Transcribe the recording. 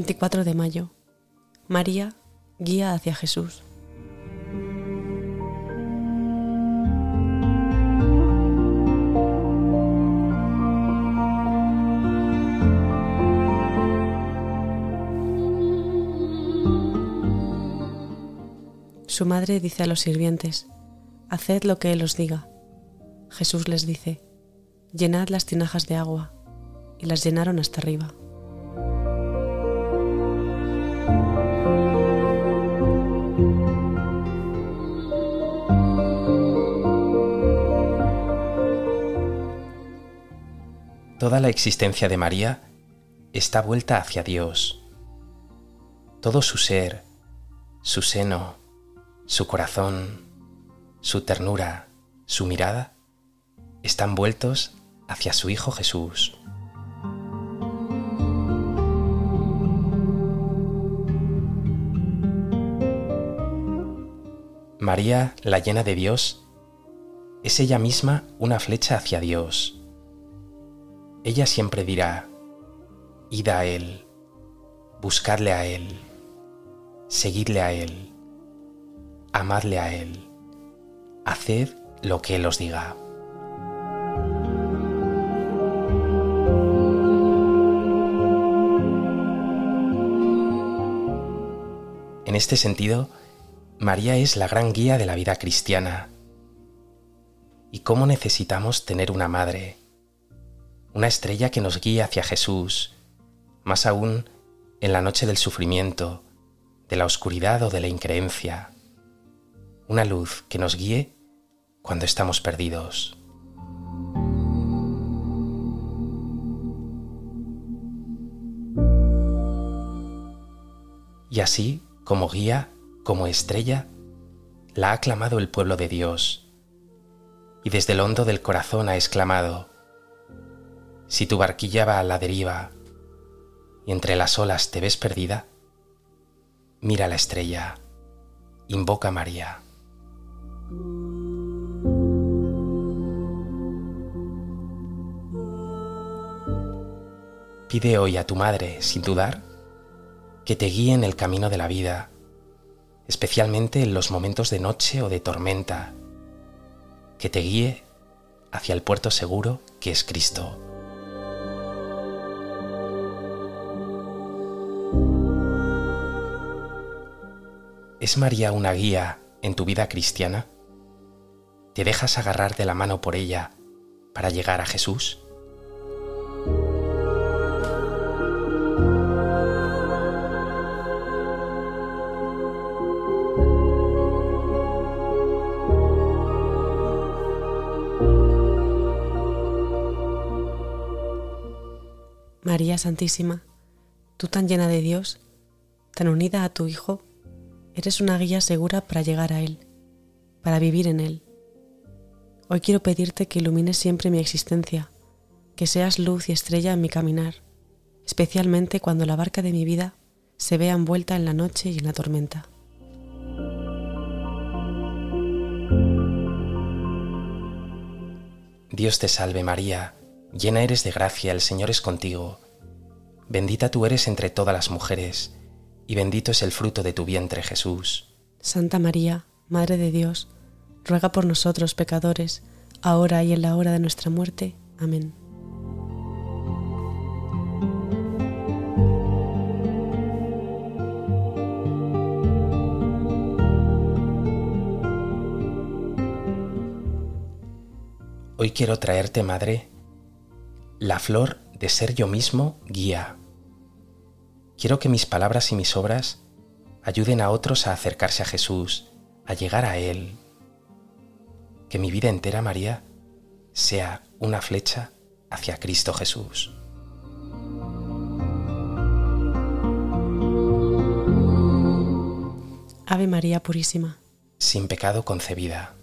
24 de mayo. María, guía hacia Jesús. Su madre dice a los sirvientes, Haced lo que Él os diga. Jesús les dice, Llenad las tinajas de agua, y las llenaron hasta arriba. Toda la existencia de María está vuelta hacia Dios. Todo su ser, su seno, su corazón, su ternura, su mirada, están vueltos hacia su Hijo Jesús. María, la llena de Dios, es ella misma una flecha hacia Dios. Ella siempre dirá, id a Él, buscadle a Él, seguidle a Él amadle a Él, haced lo que Él os diga. En este sentido, María es la gran guía de la vida cristiana. ¿Y cómo necesitamos tener una madre? Una estrella que nos guíe hacia Jesús, más aún en la noche del sufrimiento, de la oscuridad o de la increencia una luz que nos guíe cuando estamos perdidos. Y así, como guía, como estrella, la ha clamado el pueblo de Dios, y desde el hondo del corazón ha exclamado, si tu barquilla va a la deriva y entre las olas te ves perdida, mira la estrella, invoca a María. Pide hoy a tu madre, sin dudar, que te guíe en el camino de la vida, especialmente en los momentos de noche o de tormenta, que te guíe hacia el puerto seguro que es Cristo. ¿Es María una guía en tu vida cristiana? ¿Te dejas agarrar de la mano por ella para llegar a Jesús? María Santísima, tú tan llena de Dios, tan unida a tu Hijo, eres una guía segura para llegar a Él, para vivir en Él. Hoy quiero pedirte que ilumines siempre mi existencia, que seas luz y estrella en mi caminar, especialmente cuando la barca de mi vida se vea envuelta en la noche y en la tormenta. Dios te salve María, llena eres de gracia, el Señor es contigo. Bendita tú eres entre todas las mujeres, y bendito es el fruto de tu vientre Jesús. Santa María, Madre de Dios, ruega por nosotros pecadores, ahora y en la hora de nuestra muerte. Amén. Hoy quiero traerte, Madre, la flor de ser yo mismo guía. Quiero que mis palabras y mis obras ayuden a otros a acercarse a Jesús, a llegar a Él. Que mi vida entera, María, sea una flecha hacia Cristo Jesús. Ave María Purísima. Sin pecado concebida.